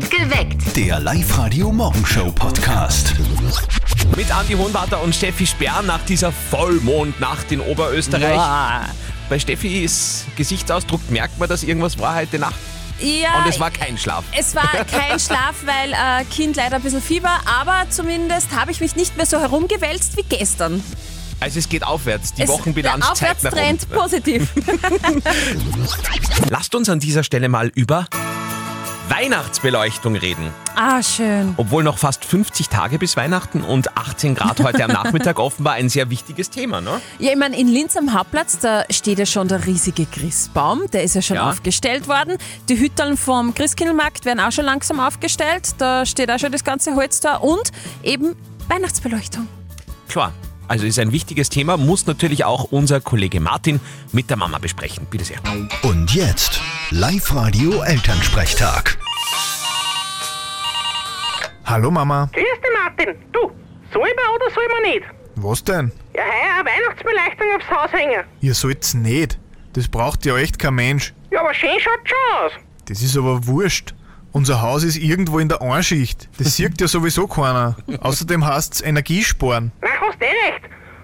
Geweckt. Der Live-Radio-Morgenshow-Podcast. Mit Andi Hohenwarter und Steffi Sperr nach dieser Vollmondnacht in Oberösterreich. Bei Steffi ist Gesichtsausdruck, merkt man, dass irgendwas war heute Nacht. Ja, Und es war kein Schlaf. es war kein Schlaf, weil äh, Kind leider ein bisschen Fieber, aber zumindest habe ich mich nicht mehr so herumgewälzt wie gestern. Also es geht aufwärts. Die Es- Wochenbilanz der zeigt nach Aufwärtstrend unten. positiv. Lasst uns an dieser Stelle mal über Weihnachtsbeleuchtung reden. ah, schön. Obwohl noch fast 50 Tage bis Weihnachten und 18 Grad heute am Nachmittag offenbar ein sehr wichtiges Thema, ne? Ja, ich meine, in Linz am Hauptplatz, da steht ja schon der riesige Christbaum. Der ist ja schon Ja. aufgestellt worden. Die Hütteln vom Christkindlmarkt werden auch schon langsam aufgestellt. Da steht auch schon das ganze Holz da. Und eben Weihnachtsbeleuchtung. Klar. Also ist ein wichtiges Thema, muss natürlich auch unser Kollege Martin mit der Mama besprechen. Bitte sehr. Und jetzt Live-Radio-Elternsprechtag. Hallo Mama. Grüß dich, Martin. Du, soll man oder soll man nicht? Was denn? Ja, heuer eine Weihnachtsbeleuchtung aufs Haus hängen. Ihr sollt's nicht. Das braucht ja echt kein Mensch. Ja, aber schön schaut schon aus. Das ist aber wurscht. Unser Haus ist irgendwo in der Einschicht. Das sieht ja sowieso keiner. Außerdem heißt's Energiesparen. Na, hast eh recht.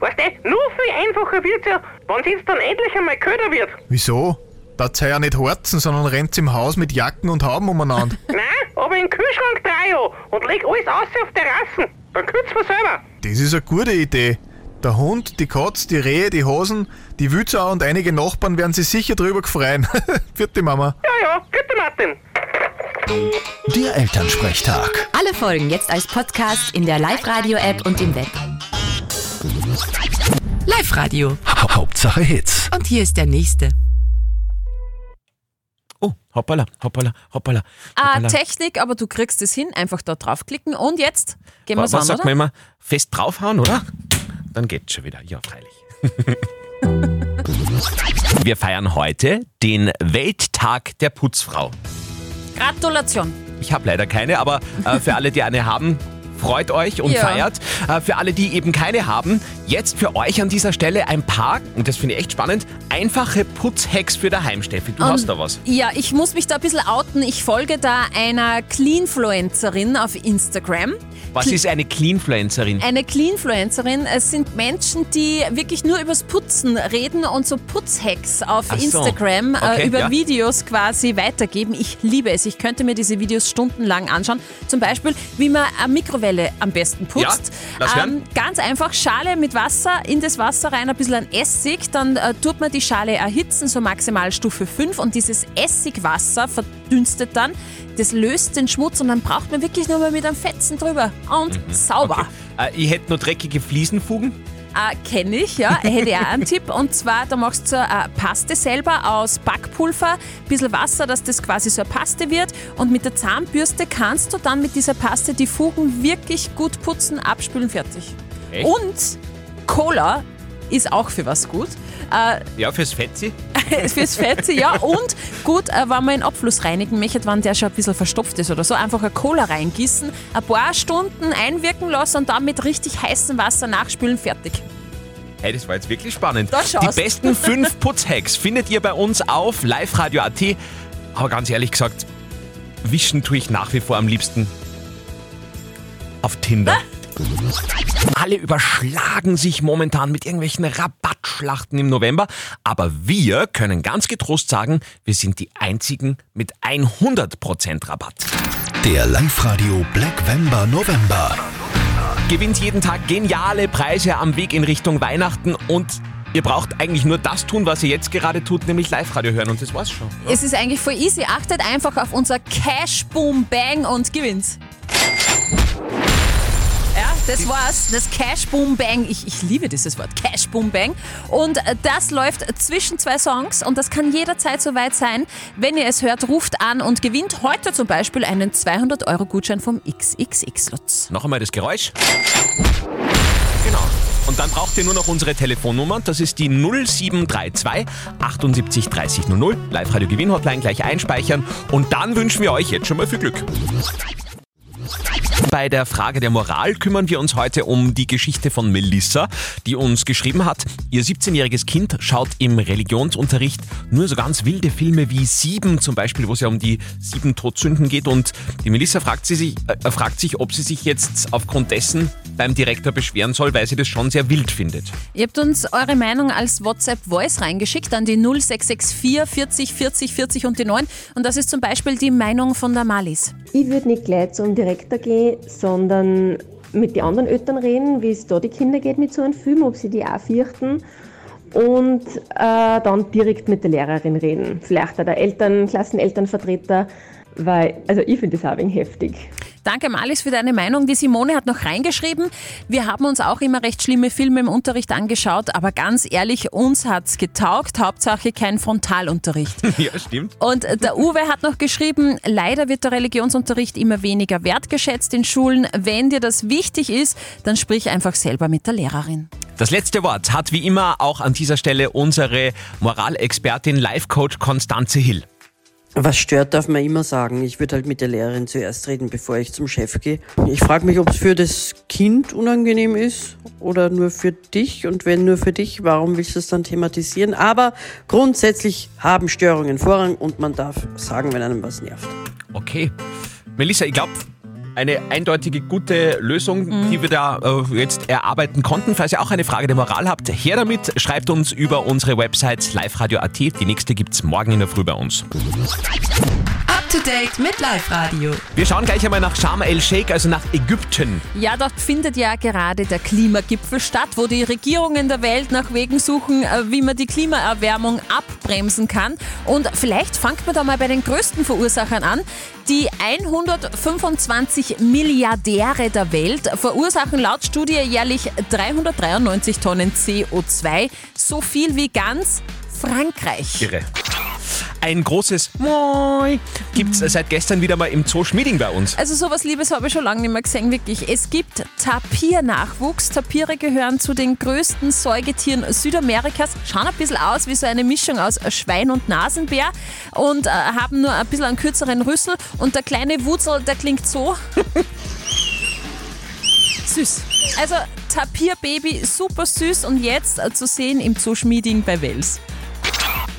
Weißt du, nur viel einfacher wird's ja, wenn es dann endlich einmal köder wird. Wieso? Da ja nicht harzen, sondern rennt's im Haus mit Jacken und Hauben umeinander. Nein, aber im Kühlschrank drei ja und leg alles aus auf Terrassen. Dann kürzt man selber. Das ist eine gute Idee. Der Hund, die Katz, die Rehe, die Hasen, die Wützau und einige Nachbarn werden sich sicher drüber gefreien. Vierte Mama. Ja, ja, bitte, Martin. Der Elternsprechtag. Alle Folgen jetzt als Podcast in der Live-Radio-App und im Web. Live-Radio. Ha Hauptsache Hits. Und hier ist der nächste. Oh, hoppala, hoppala, hoppala. Ah. Technik, aber du kriegst es hin. Einfach da draufklicken. Und jetzt gehen wir Was, es was an, sagt oder? man immer? Fest draufhauen, oder? Dann geht's schon wieder. Ja, freilich. Wir feiern heute den Welttag der Putzfrau. Gratulation. Ich habe leider keine, aber äh, für alle, die eine haben, freut euch und Ja. feiert. Äh, für alle, die eben keine haben, jetzt für euch an dieser Stelle ein paar, und das finde ich echt spannend, einfache Putzhacks für daheim, Steffi. Du hast da was. Ja, ich muss mich da ein bisschen outen. Ich folge da einer Cleanfluencerin auf Instagram. Was ist eine Cleanfluencerin? Eine Cleanfluencerin, es sind Menschen, die wirklich nur übers Putzen reden und so Putzhacks auf Ach so. Instagram Okay, äh, über ja. Videos quasi weitergeben. Ich liebe es. Ich könnte mir diese Videos stundenlang anschauen. Zum Beispiel, wie man eine Mikrowelle am besten putzt. Ähm, Ja, lass hören. ganz einfach, Schale mit Wasser, in das Wasser rein ein bisschen an Essig, dann äh, tut man die Schale erhitzen, so maximal Stufe 5 und dieses Essigwasser verdünstet dann, das löst den Schmutz und dann braucht man wirklich nur mal mit einem Fetzen drüber und sauber. Äh, ich hätte nur dreckige Fliesenfugen. Äh, Kenne ich, ja. Hätte ich auch einen Tipp. Und zwar, da machst du so eine Paste selber aus Backpulver, bisschen Wasser, dass das quasi so eine Paste wird. Und mit der Zahnbürste kannst du dann mit dieser Paste die Fugen wirklich gut putzen, abspülen, fertig. Echt? Und Cola ist auch für was gut. Äh, Ja, fürs Fetzi. fürs Fette, ja. Und gut, äh, wenn man einen Abfluss reinigen möchte, wenn der schon ein bisschen verstopft ist oder so, einfach eine Cola reingießen, ein paar Stunden einwirken lassen und dann mit richtig heißem Wasser nachspülen, fertig. Hey, das war jetzt wirklich spannend. Die besten fünf Putzhacks findet ihr bei uns auf liveradio.at. Aber ganz ehrlich gesagt, wischen tue ich nach wie vor am liebsten auf Tinder. Alle überschlagen sich momentan mit irgendwelchen Rabattschlachten im November, aber wir können ganz getrost sagen, wir sind die einzigen mit 100% Rabatt. Der Live-Radio Blackwember November. Gewinnt jeden Tag geniale Preise am Weg in Richtung Weihnachten und ihr braucht eigentlich nur das tun, was ihr jetzt gerade tut, nämlich Live-Radio hören und das war's schon. Es ist eigentlich voll easy. Achtet einfach auf unser Cash Boom Bang und gewinnt. Das war's. Das Cash Boom Bang. Ich, ich liebe dieses Wort. Cash Boom Bang. Und äh, das läuft zwischen zwei Songs und das kann jederzeit soweit sein. Wenn ihr es hört, ruft an und gewinnt heute zum Beispiel einen 200-Euro-Gutschein vom XXX-Lutz. Noch einmal das Geräusch. Genau. Und dann braucht ihr nur noch unsere Telefonnummer. Das ist die 0732 78 30 00. Live-Radio Gewinn-Hotline gleich einspeichern. Und dann wünschen wir euch jetzt schon mal viel Glück. Bei der Frage der Moral kümmern wir uns heute um die Geschichte von Melissa, die uns geschrieben hat, ihr 17-jähriges Kind schaut im Religionsunterricht nur so ganz wilde Filme wie Sieben, zum Beispiel, wo es ja um die sieben Todsünden geht. Und die Melissa fragt, sie sich, äh, fragt sich, ob sie sich jetzt aufgrund dessen beim Direktor beschweren soll, weil sie das schon sehr wild findet. Ihr habt uns eure Meinung als WhatsApp-Voice reingeschickt an die 0664 40 40 40 und die 9. Und das ist zum Beispiel die Meinung von der Malis. Ich würde nicht gleich zum Direktor gehen, sondern mit den anderen Eltern reden, wie es da die Kinder geht mit so einem Film, ob sie die auch fürchten. Und äh, dann direkt mit der Lehrerin reden. Vielleicht auch der Eltern, Klassenelternvertreter, weil, also ich finde das auch ein wenig heftig. Danke, Malis, für deine Meinung. Die Simone hat noch reingeschrieben, wir haben uns auch immer recht schlimme Filme im Unterricht angeschaut, aber ganz ehrlich, uns hat's getaugt. Hauptsache kein Frontalunterricht. ja, stimmt. Und der Uwe hat noch geschrieben, leider wird der Religionsunterricht immer weniger wertgeschätzt in Schulen. Wenn dir das wichtig ist, dann sprich einfach selber mit der Lehrerin. Das letzte Wort hat wie immer auch an dieser Stelle unsere Moralexpertin, Life-Coach Konstanze Hill. Was stört, darf man immer sagen. Ich würde halt mit der Lehrerin zuerst reden, bevor ich zum Chef gehe. Ich frage mich, ob es für das Kind unangenehm ist oder nur für dich. Und wenn nur für dich, warum willst du es dann thematisieren? Aber grundsätzlich haben Störungen Vorrang und man darf sagen, wenn einem was nervt. Okay. Melissa, ich glaube, eine eindeutige gute Lösung, die wir da äh, jetzt erarbeiten konnten. Falls ihr auch eine Frage der Moral habt, her damit. Schreibt uns über unsere Website liveradio.at. Die nächste gibt's morgen in der Früh bei uns. To date mit Live Radio. Wir schauen gleich einmal nach Sharm el-Sheikh, also nach Ägypten. Ja, dort findet ja gerade der Klimagipfel statt, wo die Regierungen der Welt nach Wegen suchen, äh, wie man die Klimaerwärmung abbremsen kann. Und vielleicht fangt man da mal bei den größten Verursachern an. Die 125 Milliardäre der Welt verursachen laut Studie jährlich 393 Tonnen CO2, so viel wie ganz Frankreich. Irre. Ein großes Moi gibt's seit gestern wieder mal im Zoo Schmieding bei uns. Also sowas Liebes habe ich schon lange nicht mehr gesehen, wirklich. Es gibt Tapiernachwuchs. Tapire gehören zu den größten Säugetieren Südamerikas. Schauen ein bisschen aus wie so eine Mischung aus Schwein und Nasenbär und äh, haben nur ein bisschen einen kürzeren Rüssel. Und der kleine Wutzel, der klingt so. süß. Also Tapirbaby, super süß und jetzt äh, zu sehen im Zoo Schmieding bei Wels.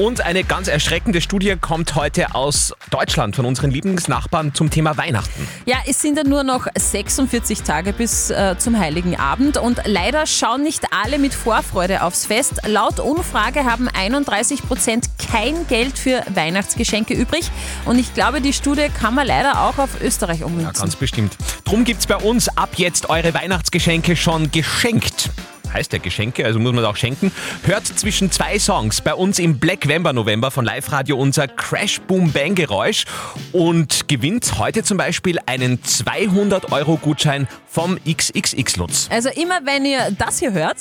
Und eine ganz erschreckende Studie kommt heute aus Deutschland von unseren Lieblingsnachbarn zum Thema Weihnachten. Ja, es sind ja nur noch 46 Tage bis äh, zum Heiligen Abend und leider schauen nicht alle mit Vorfreude aufs Fest. Laut Umfrage haben 31 Prozent kein Geld für Weihnachtsgeschenke übrig und ich glaube, die Studie kann man leider auch auf Österreich Ja, ummünzen. ganz bestimmt. Drum gibt's bei uns ab jetzt eure Weihnachtsgeschenke schon geschenkt. Heißt ja Geschenke, also muss man auch schenken. Hört zwischen zwei Songs bei uns im Black Vember November von Live Radio unser Crash Boom Bang Geräusch und gewinnt heute zum Beispiel einen 200 Euro Gutschein vom XXX Lutz. Also immer wenn ihr das hier hört,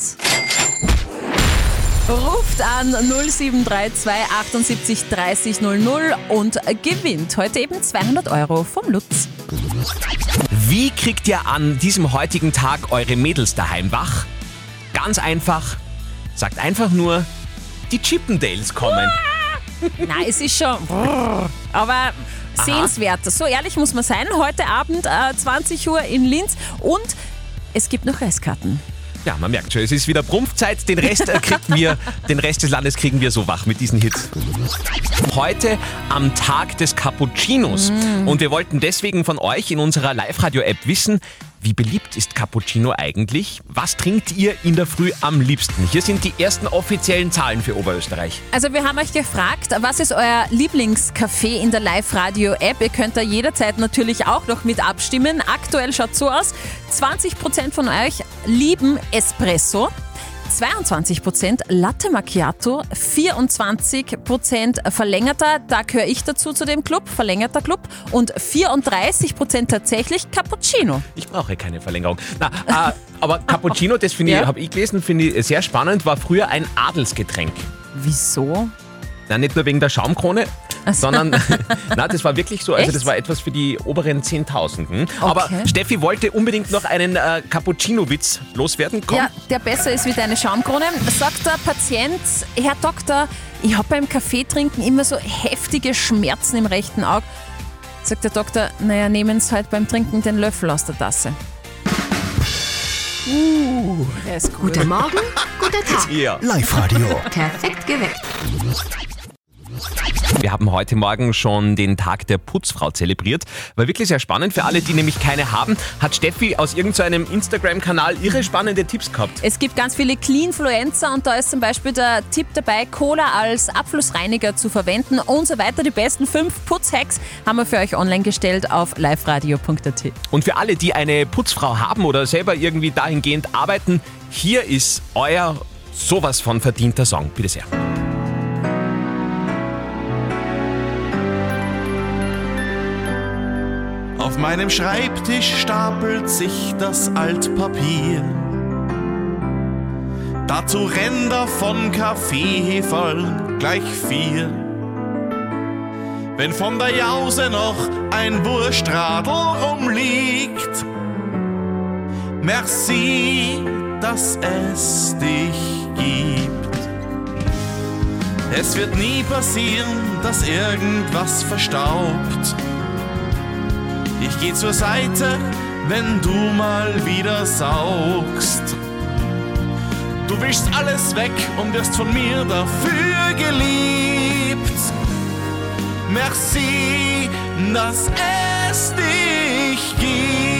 ruft an 0732 78 30 00 und gewinnt heute eben 200 Euro vom Lutz. Wie kriegt ihr an diesem heutigen Tag eure Mädels daheim wach? Ganz einfach. Sagt einfach nur, die Chippendales kommen. Nein, es ist schon. Aber sehenswert. So ehrlich muss man sein. Heute Abend äh, 20 Uhr in Linz und es gibt noch Restkarten. Ja, man merkt schon, es ist wieder Prumpfzeit. Den Rest äh, kriegen wir, den Rest des Landes kriegen wir so wach mit diesen Hits. Heute am Tag des Cappuccinos. Und wir wollten deswegen von euch in unserer Live-Radio-App wissen, wie beliebt ist Cappuccino eigentlich? Was trinkt ihr in der Früh am liebsten? Hier sind die ersten offiziellen Zahlen für Oberösterreich. Also wir haben euch gefragt, was ist euer Lieblingscafé in der Live-Radio-App? Ihr könnt da jederzeit natürlich auch noch mit abstimmen. Aktuell schaut so aus, 20% von euch lieben Espresso. 22% Latte Macchiato, 24% verlängerter, da gehöre ich dazu zu dem Club, verlängerter Club und 34% tatsächlich Cappuccino. Ich brauche keine Verlängerung. Na, äh, aber Cappuccino, das finde ich, Ja. habe ich gelesen, finde ich sehr spannend, war früher ein Adelsgetränk. Wieso? Na, nicht nur wegen der Schaumkrone, sondern na, das war wirklich so. Also Echt? das war etwas für die oberen 10.000. hm? Aber Steffi wollte unbedingt noch einen äh, Cappuccino-Witz loswerden. Komm. Ja, der besser ist wie deine Schaumkrone. Sagt der Patient, Herr Doktor, ich habe beim Kaffeetrinken immer so heftige Schmerzen im rechten Auge. Sagt der Doktor, naja, nehmen Sie halt beim Trinken den Löffel aus der Tasse. Uh, der ist gut. Guten Morgen, guter Tag. Ja. Live-Radio. Perfekt geweckt. Wir haben heute Morgen schon den Tag der Putzfrau zelebriert. War wirklich sehr spannend. Für alle, die nämlich keine haben, hat Steffi aus irgendeinem Instagram-Kanal ihre spannende Tipps gehabt. Es gibt ganz viele Cleanfluencer und da ist zum Beispiel der Tipp dabei, Cola als Abflussreiniger zu verwenden und so weiter. Die besten fünf Putzhacks haben wir für euch online gestellt auf liveradio.at. Und für alle, die eine Putzfrau haben oder selber irgendwie dahingehend arbeiten, hier ist euer sowas von verdienter Song. Bitte sehr. Auf meinem Schreibtisch stapelt sich das Altpapier. Dazu Ränder von Kaffeeheferl gleich vier. Wenn von der Jause noch ein Wurstradl rumliegt, merci, dass es dich gibt. Es wird nie passieren, dass irgendwas verstaubt. Ich geh zur Seite, wenn du mal wieder saugst. Du wischst alles weg und wirst von mir dafür geliebt. Merci, dass es dich gibt.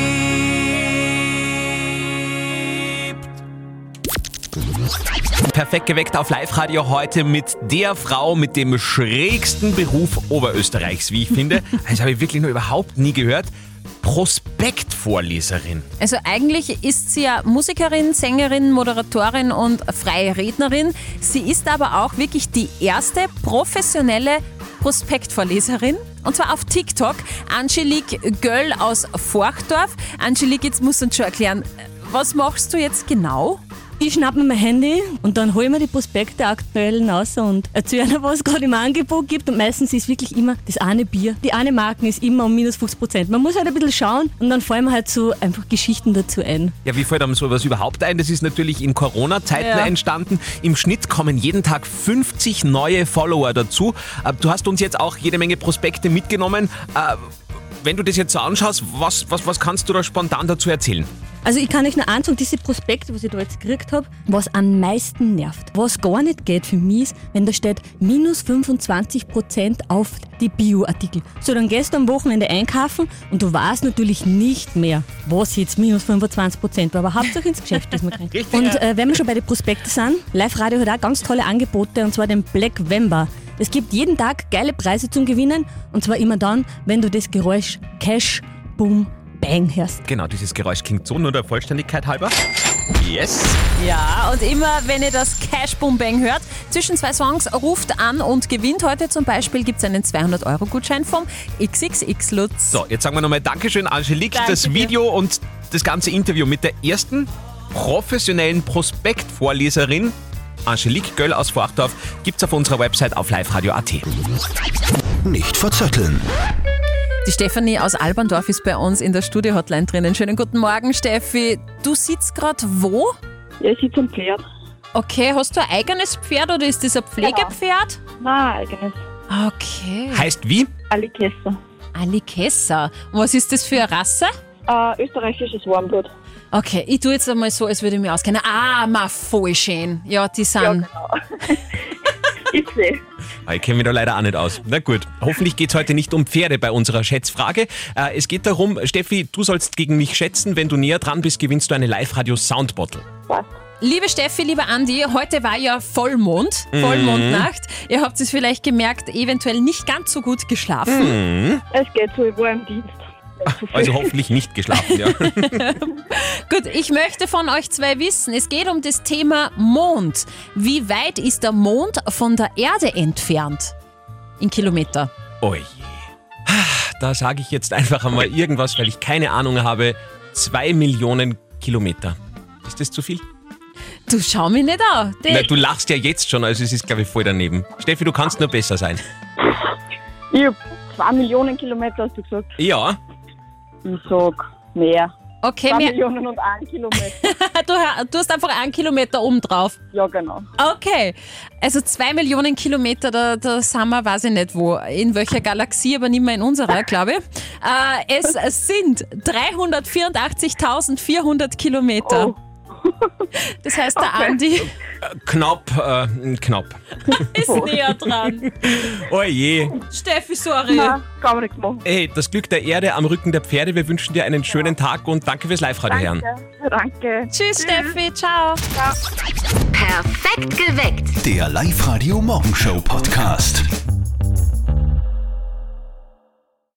Perfekt geweckt auf Live-Radio heute mit der Frau mit dem schrägsten Beruf Oberösterreichs, wie ich finde. Das habe ich wirklich noch überhaupt nie gehört. Prospektvorleserin. Also eigentlich ist sie ja Musikerin, Sängerin, Moderatorin und freie Rednerin. Sie ist aber auch wirklich die erste professionelle Prospektvorleserin. Und zwar auf TikTok. Angelique Göll aus Forchdorf. Angelique, jetzt musst du uns schon erklären, was machst du jetzt genau? Ich schnapp mir mein Handy und dann hole ich mir die Prospekte aktuellen raus und erzähle ihnen, was es gerade im Angebot gibt. Und meistens ist wirklich immer das eine Bier. Die eine Marken ist immer um minus 50 Prozent. Man muss halt ein bisschen schauen und dann fallen mir halt so einfach Geschichten dazu ein. Ja, wie fällt einem sowas überhaupt ein? Das ist natürlich in Corona-Zeiten Ja. entstanden. Im Schnitt kommen jeden Tag 50 neue Follower dazu. Äh, Du hast uns jetzt auch jede Menge Prospekte mitgenommen. Äh, Wenn du das jetzt so anschaust, was, was, was kannst du da spontan dazu erzählen? Also ich kann euch nur eins sagen, diese Prospekte, was ich da jetzt gekriegt habe, was am meisten nervt, was gar nicht geht für mich ist, wenn da steht minus 25% auf die Bioartikel. So, dann gehst du am Wochenende einkaufen und du weißt natürlich nicht mehr, was jetzt minus 25% war, aber Hauptsache ins Geschäft ist man. Richtig, Und äh, wenn wir schon bei den Prospekten sind, Live Radio hat auch ganz tolle Angebote und zwar den Black Vember. Es gibt jeden Tag geile Preise zum Gewinnen und zwar immer dann, wenn du das Geräusch Cash, Boom, Bang hörst. Genau, dieses Geräusch klingt so, nur der Vollständigkeit halber. Yes. Ja, und immer wenn ihr das Cash Boom Bang hört, zwischen zwei Songs ruft an und gewinnt. Heute zum Beispiel gibt es einen 200-Euro-Gutschein vom XXX Lutz. So, jetzt sagen wir nochmal Dankeschön, Angelique. Danke das dir. Video und das ganze Interview mit der ersten professionellen Prospektvorleserin Angelique Göll aus Forchdorf gibt's auf unserer Website auf liveradio.at. Nicht verzetteln. Die Stefanie aus Alberndorf ist bei uns in der Studio-Hotline drinnen. Schönen guten Morgen, Steffi. Du sitzt gerade wo? Ja, ich sitze am Pferd. Okay, hast du ein eigenes Pferd oder ist das ein Pflegepferd? Nein, eigenes. Okay. Heißt wie? Alikessa. Alikessa. Und was ist das für eine Rasse? Äh, österreichisches Warmblut. Okay, ich tue jetzt einmal so, als würde ich mich auskennen. Ah, ma, voll schön. Ja, die sind. Ja, genau. ich sehe. Ah, Ich kenne mich da leider auch nicht aus. Na gut, hoffentlich geht's heute nicht um Pferde bei unserer Schätzfrage. Äh, es geht darum, Steffi, du sollst gegen mich schätzen. Wenn du näher dran bist, gewinnst du eine Live-Radio-Soundbottle. Liebe Steffi, lieber Andi, heute war ja Vollmond, Mhm. Vollmondnacht. Ihr habt es vielleicht gemerkt, eventuell nicht ganz so gut geschlafen. Mhm. Es geht so, ich war im Dienst. Also hoffentlich nicht geschlafen, ja. Gut, ich möchte von euch zwei wissen, es geht um das Thema Mond. Wie weit ist der Mond von der Erde entfernt? In Kilometer. Oh je. Da sage ich jetzt einfach einmal irgendwas, weil ich keine Ahnung habe. Zwei Millionen Kilometer. Ist das zu viel? Du schau mich nicht an. Na, du lachst ja jetzt schon, also es ist, glaube ich, voll daneben. Steffi, du kannst nur besser sein. Ich hab zwei Millionen Kilometer, hast du gesagt. Ja, Ich sag mehr. Okay, Zwei mir, Millionen und ein Kilometer. du, du hast einfach einen Kilometer oben drauf. Ja, genau. Okay, also zwei Millionen Kilometer, da, da sind wir, weiß ich nicht wo, in welcher Galaxie, aber nicht mehr in unserer, glaube ich. Äh, es sind 384.400 Kilometer. Oh. Das heißt, der Okay. Andi Knapp, äh, knapp. ist näher dran. Oh je. Steffi, sorry. Nein, kann man nichts machen. Ey, das Glück der Erde am Rücken der Pferde. Wir wünschen dir einen schönen Tag und danke fürs Live-Radio, Herren. Danke. Danke. Tschüss, Steffi, ciao. Perfekt geweckt. Der Live-Radio Morgenshow Podcast.